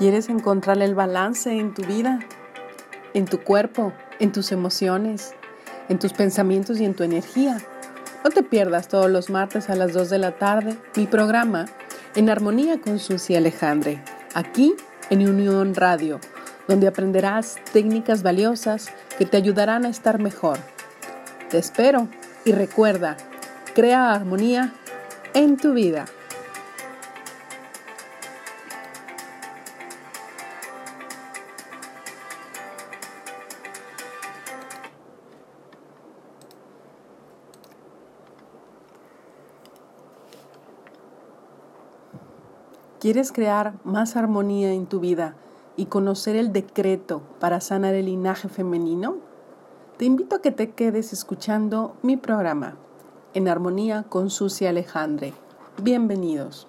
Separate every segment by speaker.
Speaker 1: ¿Quieres encontrar el balance en tu vida, en tu cuerpo, en tus emociones, en tus pensamientos y en tu energía? No te pierdas todos los martes a las 2 de la tarde mi programa En Armonía con Susi Alejandre, aquí en Unión Radio, donde aprenderás técnicas valiosas que te ayudarán a estar mejor. Te espero y recuerda, crea armonía en tu vida. ¿Quieres crear más armonía en tu vida y conocer el decreto para sanar el linaje femenino? Te invito a que te quedes escuchando mi programa En Armonía con Susi Alejandre. Bienvenidos.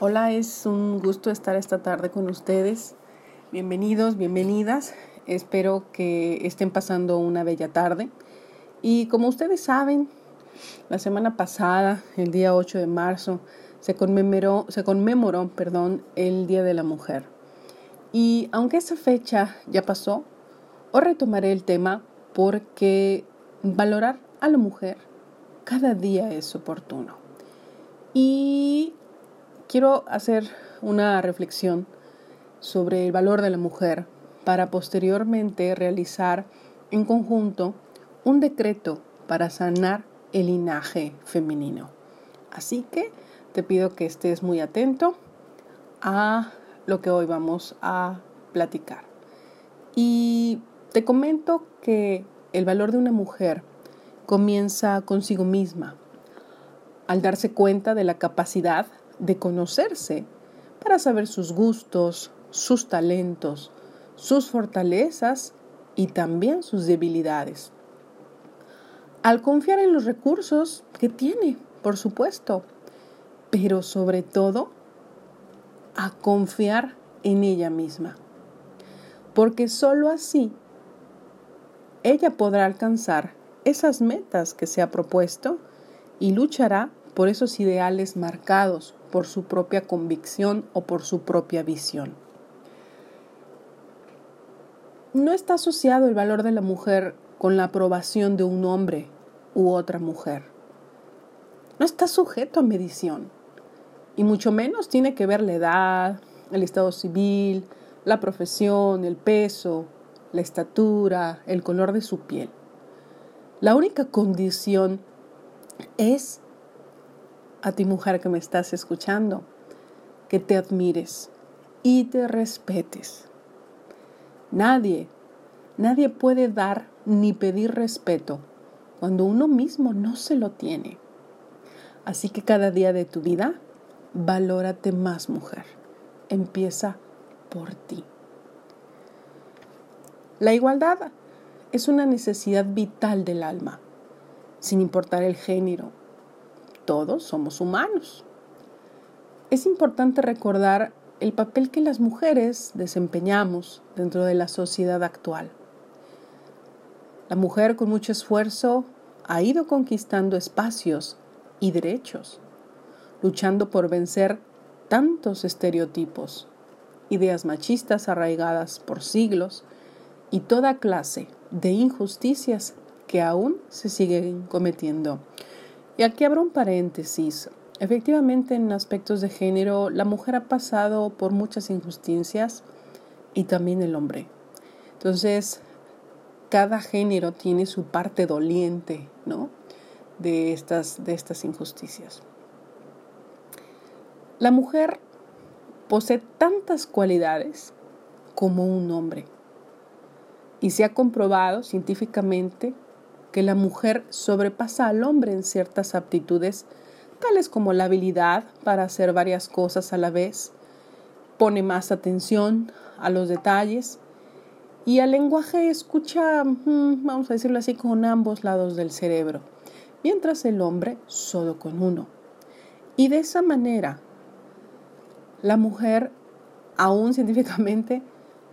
Speaker 1: Hola, es un gusto estar esta tarde con ustedes. Bienvenidos, bienvenidas. Espero que estén pasando una bella tarde. Y como ustedes saben, la semana pasada, el día 8 de marzo, se conmemoró, se conmemoró perdón, el Día de la Mujer. Y aunque esa fecha ya pasó, hoy retomaré el tema porque valorar a la mujer cada día es oportuno. Y quiero hacer una reflexión sobre el valor de la mujer para posteriormente realizar en conjunto un decreto para sanar el linaje femenino. Así que te pido que estés muy atento a lo que hoy vamos a platicar. Y te comento que el valor de una mujer comienza consigo misma, al darse cuenta de la capacidad de conocerse para saber sus gustos, sus talentos, sus fortalezas y también sus debilidades. Al confiar en los recursos que tiene, por supuesto, pero sobre todo a confiar en ella misma. Porque sólo así ella podrá alcanzar esas metas que se ha propuesto y luchará por esos ideales marcados por su propia convicción o por su propia visión. No está asociado el valor de la mujer con la aprobación de un hombre u otra mujer. No está sujeto a medición y mucho menos tiene que ver la edad, el estado civil, la profesión, el peso, la estatura, el color de su piel. La única condición es a ti mujer que me estás escuchando, que te admires y te respetes. Nadie, nadie puede dar ni pedir respeto cuando uno mismo no se lo tiene. Así que cada día de tu vida Valórate más, mujer. Empieza por ti. La igualdad es una necesidad vital del alma, sin importar el género. Todos somos humanos. Es importante recordar el papel que las mujeres desempeñamos dentro de la sociedad actual. La mujer con mucho esfuerzo ha ido conquistando espacios y derechos luchando por vencer tantos estereotipos, ideas machistas arraigadas por siglos y toda clase de injusticias que aún se siguen cometiendo. Y aquí abro un paréntesis. Efectivamente, en aspectos de género, la mujer ha pasado por muchas injusticias y también el hombre. Entonces, cada género tiene su parte doliente, ¿no? De estas, de estas injusticias. La mujer posee tantas cualidades como un hombre. Y se ha comprobado científicamente que la mujer sobrepasa al hombre en ciertas aptitudes, tales como la habilidad para hacer varias cosas a la vez, pone más atención a los detalles y al lenguaje escucha, mm, vamos a decirlo así, con ambos lados del cerebro, mientras el hombre solo con uno. Y de esa manera, la mujer, aún científicamente,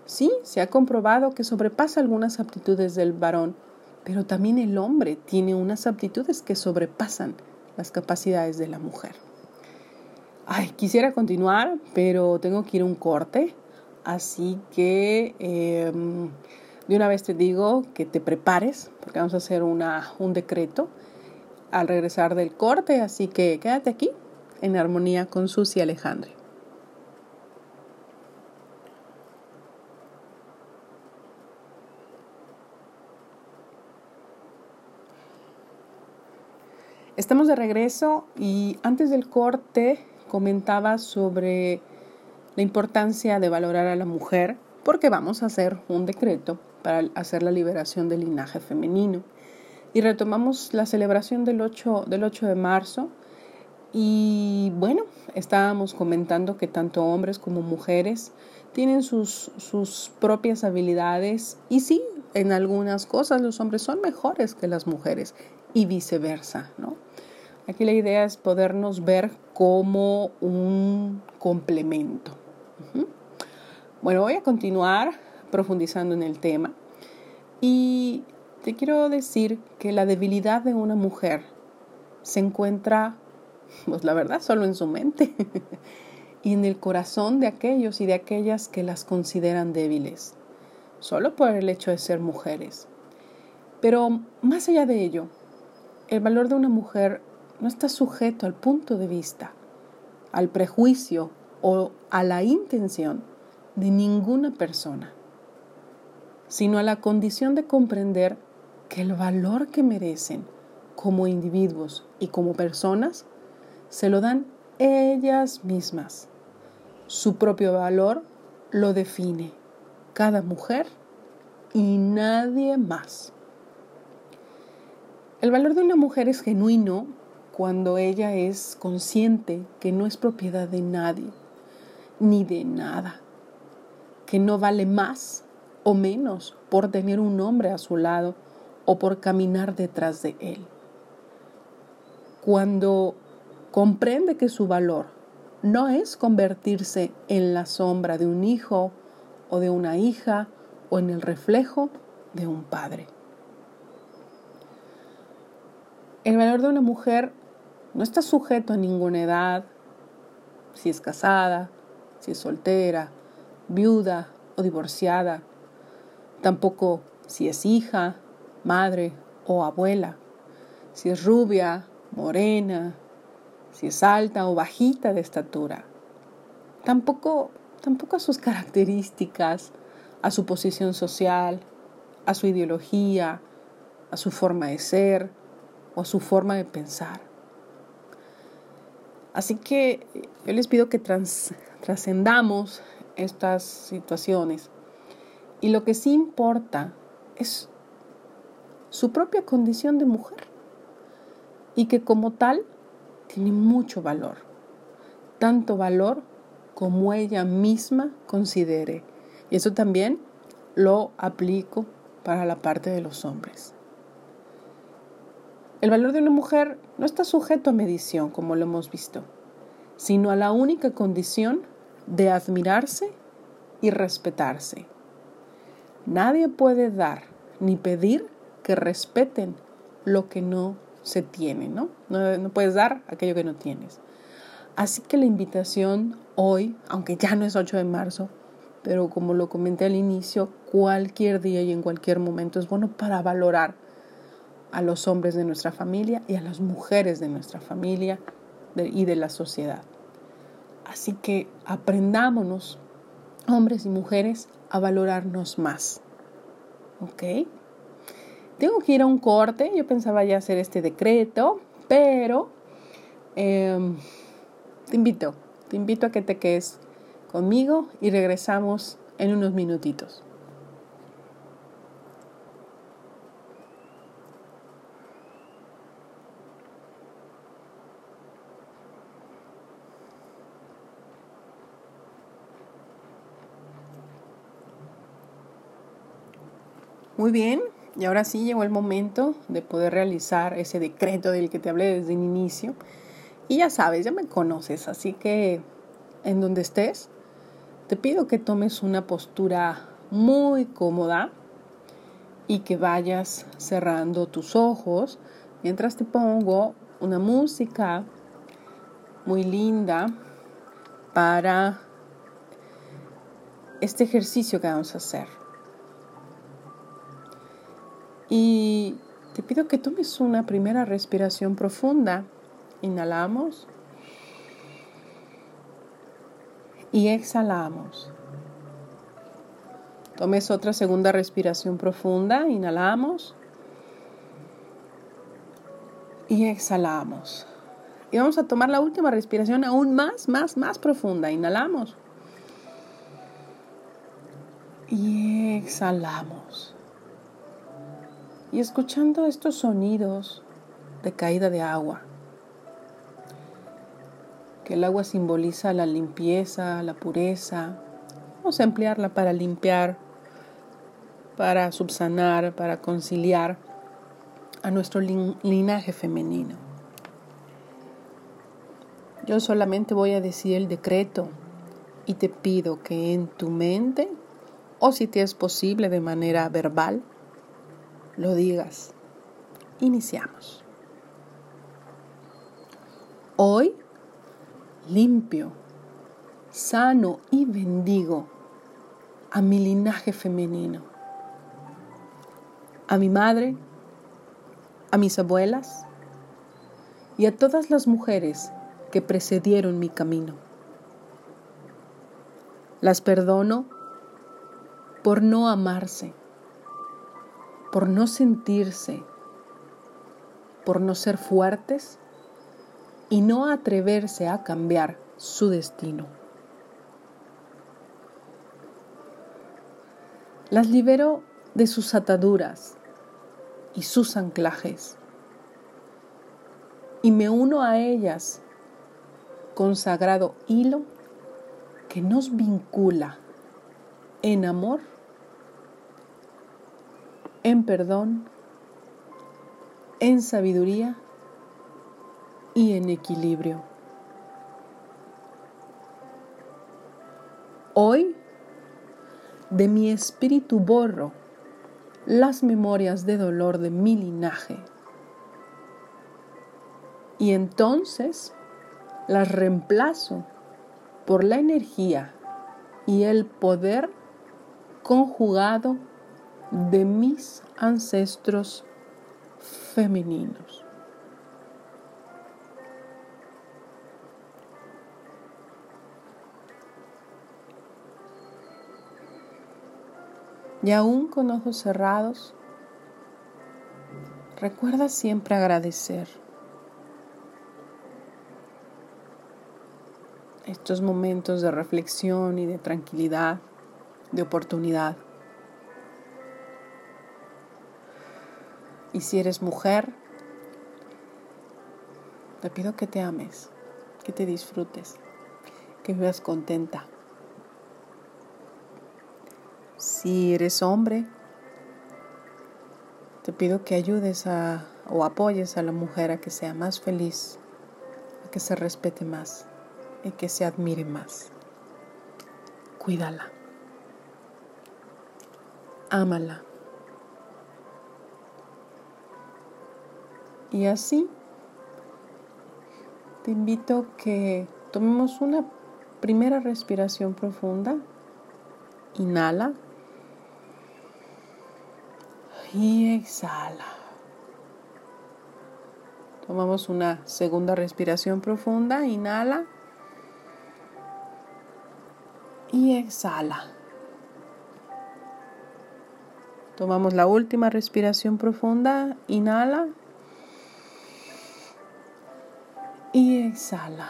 Speaker 1: sí, se ha comprobado que sobrepasa algunas aptitudes del varón, pero también el hombre tiene unas aptitudes que sobrepasan las capacidades de la mujer. Ay, quisiera continuar, pero tengo que ir a un corte. Así que em, de una vez te digo que te prepares, porque vamos a hacer una, un decreto al regresar del corte. Así que quédate aquí en armonía con Susi Alejandro. Estamos de regreso y antes del corte comentaba sobre la importancia de valorar a la mujer porque vamos a hacer un decreto para hacer la liberación del linaje femenino. Y retomamos la celebración del 8, del 8 de marzo y bueno, estábamos comentando que tanto hombres como mujeres tienen sus, sus propias habilidades y sí, en algunas cosas los hombres son mejores que las mujeres y viceversa, ¿no? Aquí la idea es podernos ver como un complemento. Bueno, voy a continuar profundizando en el tema y te quiero decir que la debilidad de una mujer se encuentra, pues la verdad, solo en su mente y en el corazón de aquellos y de aquellas que las consideran débiles, solo por el hecho de ser mujeres. Pero más allá de ello, el valor de una mujer no está sujeto al punto de vista, al prejuicio o a la intención de ninguna persona, sino a la condición de comprender que el valor que merecen como individuos y como personas se lo dan ellas mismas. Su propio valor lo define cada mujer y nadie más. El valor de una mujer es genuino cuando ella es consciente que no es propiedad de nadie ni de nada, que no vale más o menos por tener un hombre a su lado o por caminar detrás de él. Cuando comprende que su valor no es convertirse en la sombra de un hijo o de una hija o en el reflejo de un padre. El valor de una mujer no está sujeto a ninguna edad, si es casada, si es soltera, viuda o divorciada, tampoco si es hija, madre o abuela, si es rubia, morena, si es alta o bajita de estatura, tampoco, tampoco a sus características, a su posición social, a su ideología, a su forma de ser o a su forma de pensar. Así que yo les pido que trascendamos estas situaciones. Y lo que sí importa es su propia condición de mujer. Y que como tal tiene mucho valor. Tanto valor como ella misma considere. Y eso también lo aplico para la parte de los hombres. El valor de una mujer no está sujeto a medición, como lo hemos visto, sino a la única condición de admirarse y respetarse. Nadie puede dar ni pedir que respeten lo que no se tiene, ¿no? No, puedes dar aquello que no tienes. Así que la invitación hoy, aunque ya no es 8 de marzo, pero como lo comenté al inicio, cualquier día y en cualquier momento es bueno para valorar a los hombres de nuestra familia y a las mujeres de nuestra familia y de la sociedad. Así que aprendámonos, hombres y mujeres, a valorarnos más. ¿Ok? Tengo que ir a un corte, yo pensaba ya hacer este decreto, pero em, te invito, te invito a que te quedes conmigo y regresamos en unos minutitos. Muy bien, y ahora sí llegó el momento de poder realizar ese decreto del que te hablé desde el inicio. Y ya sabes, ya me conoces, así que en donde estés, te pido que tomes una postura muy cómoda y que vayas cerrando tus ojos mientras te pongo una música muy linda para este ejercicio que vamos a hacer. Y te pido que tomes una primera respiración profunda. Inhalamos y exhalamos. Tomes otra segunda respiración profunda. Inhalamos y exhalamos. Y vamos a tomar la última respiración aún más, más, más profunda. Inhalamos. Y exhalamos. Y escuchando estos sonidos de caída de agua, que el agua simboliza la limpieza, la pureza. Vamos a emplearla para limpiar, para subsanar, para conciliar a nuestro linaje femenino. Yo solamente voy a decir el decreto y te pido que en tu mente, o si te es posible de manera verbal, lo digas. Iniciamos. Hoy limpio, sano y bendigo a mi linaje femenino, a mi madre, a mis abuelas y a todas las mujeres que precedieron mi camino. Las perdono por no amarse, por no sentirse, por no ser fuertes y no atreverse a cambiar su destino. Las libero de sus ataduras y sus anclajes y me uno a ellas con sagrado hilo que nos vincula en amor, en perdón, en sabiduría y en equilibrio. Hoy, de mi espíritu borro las memorias de dolor de mi linaje. Y entonces las reemplazo por la energía y el poder conjugado de mis ancestros femeninos. Y aún con ojos cerrados, recuerda siempre agradecer estos momentos de reflexión y de tranquilidad, de oportunidad. Y si eres mujer, te pido que te ames, que te disfrutes, que vivas contenta. Si eres hombre, te pido que ayudes a o apoyes a la mujer a que sea más feliz, a que se respete más y que se admire más. Cuídala. Ámala. Y así te invito que tomemos una primera respiración profunda. Inhala. Y exhala. Tomamos una segunda respiración profunda. Inhala y exhala. Tomamos la última respiración profunda, inhala y exhala.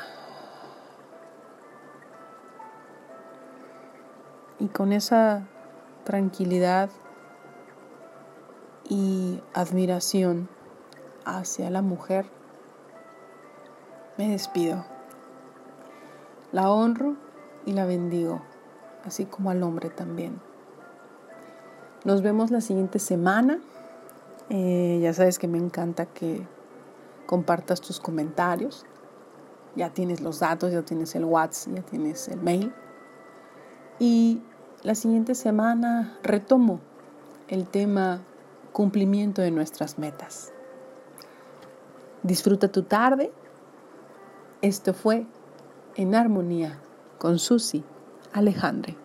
Speaker 1: Y con esa tranquilidad y admiración hacia la mujer, me despido. La honro y la bendigo así como al hombre también. Nos vemos la siguiente semana. Eh, ya sabes que me encanta que compartas tus comentarios. Ya tienes los datos, ya tienes el WhatsApp, ya tienes el mail. Y la siguiente semana retomo el tema cumplimiento de nuestras metas. Disfruta tu tarde. Esto fue En Armonía con Susi Alejandre.